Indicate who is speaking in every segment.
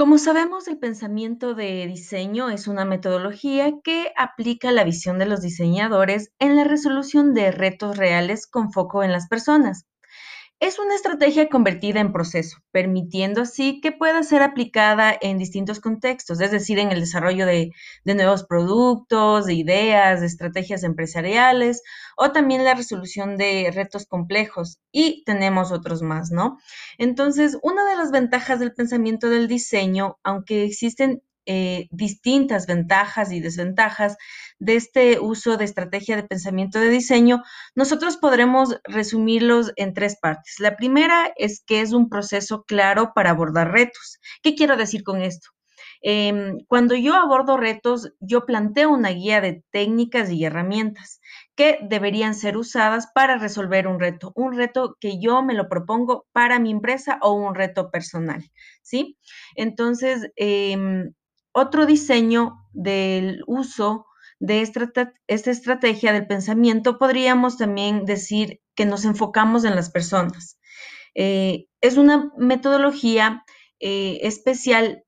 Speaker 1: Como sabemos, el pensamiento de diseño es una metodología que aplica la visión de los diseñadores en la resolución de retos reales con foco en las personas. Es una estrategia convertida en proceso, permitiendo así que pueda ser aplicada en distintos contextos, es decir, en el desarrollo de, nuevos productos, de ideas, de estrategias empresariales o también la resolución de retos complejos. Y tenemos otros más, ¿no? Entonces, una de las ventajas del pensamiento del diseño, aunque existen eh, distintas ventajas y desventajas de este uso de estrategia de pensamiento de diseño, nosotros podremos resumirlos en tres partes. La primera es que es un proceso claro para abordar retos. ¿Qué quiero decir con esto? Em, cuando yo abordo retos, yo planteo una guía de técnicas y herramientas que deberían ser usadas para resolver un reto, un reto que yo me lo propongo para mi empresa o un reto personal, ¿sí? Entonces, em, otro diseño del uso de esta, estrategia del pensamiento podríamos también decir que nos enfocamos en las personas. Eh, es una metodología eh, especial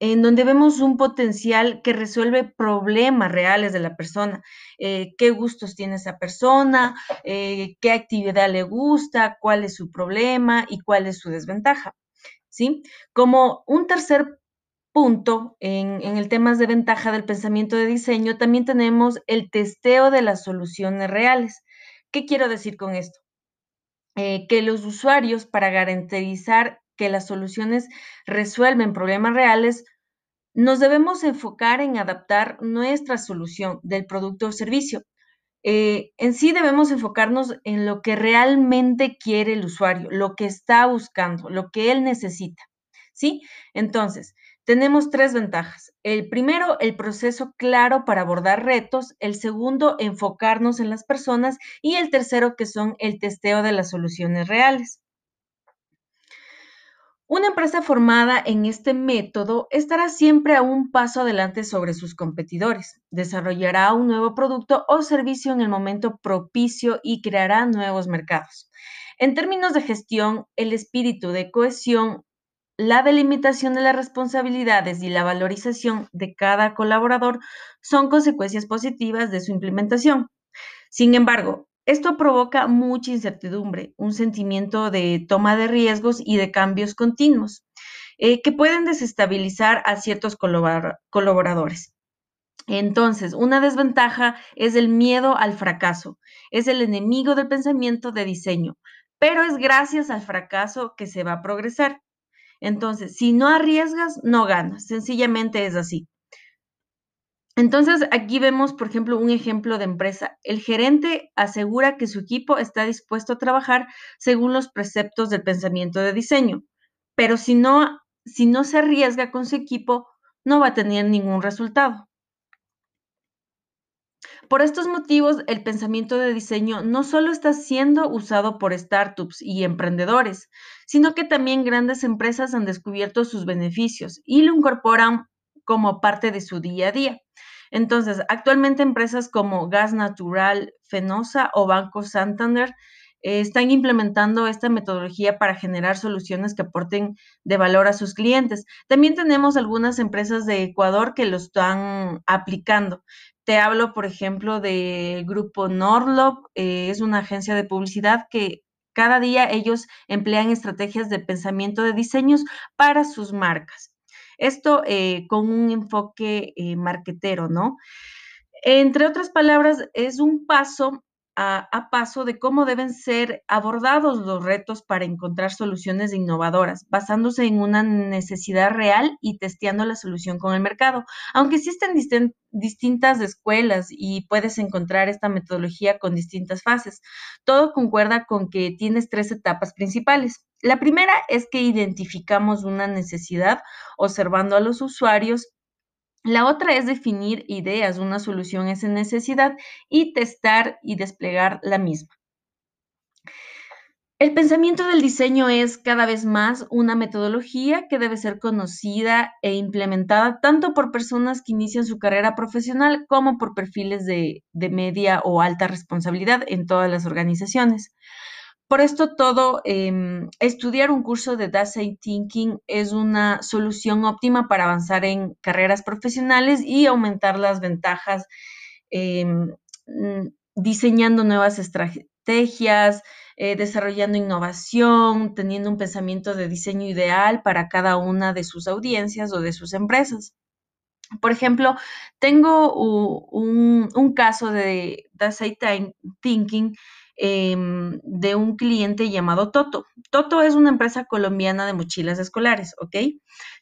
Speaker 1: en donde vemos un potencial que resuelve problemas reales de la persona. Eh, qué gustos tiene esa persona, qué actividad le gusta, cuál es su problema y cuál es su desventaja. ¿Sí? Como un tercer punto, en, el tema de ventaja del pensamiento de diseño, también tenemos el testeo de las soluciones reales. ¿Qué quiero decir con esto? Eh, que los usuarios, para garantizar que las soluciones resuelven problemas reales, nos debemos enfocar en adaptar nuestra solución del producto o servicio. Eh, en sí debemos enfocarnos en lo que realmente quiere el usuario, lo que está buscando, lo que él necesita. ¿Sí? Entonces, tenemos tres ventajas. El primero, el proceso claro para abordar retos. El segundo, enfocarnos en las personas. Y el tercero, que son el testeo de las soluciones reales. Una empresa formada en este método estará siempre a un paso adelante sobre sus competidores, desarrollará un nuevo producto o servicio en el momento propicio y creará nuevos mercados. En términos de gestión, el espíritu de cohesión la delimitación de las responsabilidades y la valorización de cada colaborador son consecuencias positivas de su implementación. Sin embargo, esto provoca mucha incertidumbre, un sentimiento de toma de riesgos y de cambios continuos eh, que pueden desestabilizar a ciertos colaboradores. Entonces, una desventaja es el miedo al fracaso, es el enemigo del pensamiento de diseño, pero es gracias al fracaso que se va a progresar. Entonces, si no arriesgas, no ganas. Sencillamente es así. Entonces, aquí vemos, por ejemplo, un ejemplo de empresa. El gerente asegura que su equipo está dispuesto a trabajar según los preceptos del pensamiento de diseño, pero si no, si no se arriesga con su equipo, no va a tener ningún resultado. Por estos motivos, el pensamiento de diseño no solo está siendo usado por startups y emprendedores, sino que también grandes empresas han descubierto sus beneficios y lo incorporan como parte de su día a día. Entonces, actualmente empresas como Gas Natural, Fenosa o Banco Santander eh, están implementando esta metodología para generar soluciones que aporten de valor a sus clientes. También tenemos algunas empresas de Ecuador que lo están aplicando. Te hablo, por ejemplo, del grupo Norlop, eh, es una agencia de publicidad que cada día ellos emplean estrategias de pensamiento de diseños para sus marcas. Esto eh, con un enfoque eh, marquetero, ¿no? Entre otras palabras, es un paso a, paso de cómo deben ser abordados los retos para encontrar soluciones innovadoras, basándose en una necesidad real y testeando la solución con el mercado. Aunque existen distintas escuelas y puedes encontrar esta metodología con distintas fases, todo concuerda con que tienes tres etapas principales. La primera es que identificamos una necesidad observando a los usuarios la otra es definir ideas, una solución a esa necesidad y testar y desplegar la misma. El pensamiento del diseño es cada vez más una metodología que debe ser conocida e implementada tanto por personas que inician su carrera profesional como por perfiles de, media o alta responsabilidad en todas las organizaciones. Por esto todo, em, estudiar un curso de Design Thinking es una solución óptima para avanzar en carreras profesionales y aumentar las ventajas em, mm, diseñando nuevas estrategias, eh, desarrollando innovación, teniendo un pensamiento de diseño ideal para cada una de sus audiencias o de sus empresas. Por ejemplo, tengo un, un caso de Design Thinking Em, de un cliente llamado Toto. Toto es una empresa colombiana de mochilas escolares, ¿ok?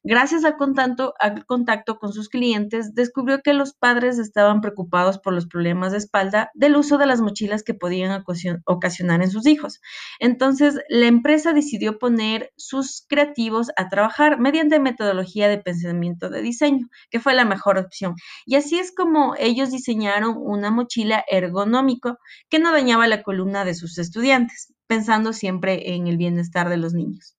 Speaker 1: Gracias al contacto, al contacto con sus clientes, descubrió que los padres estaban preocupados por los problemas de espalda del uso de las mochilas que podían ocasionar en sus hijos. Entonces, la empresa decidió poner sus creativos a trabajar mediante metodología de pensamiento de diseño, que fue la mejor opción. Y así es como ellos diseñaron una mochila ergonómica que no dañaba la columna de sus estudiantes, pensando siempre en el bienestar de los niños.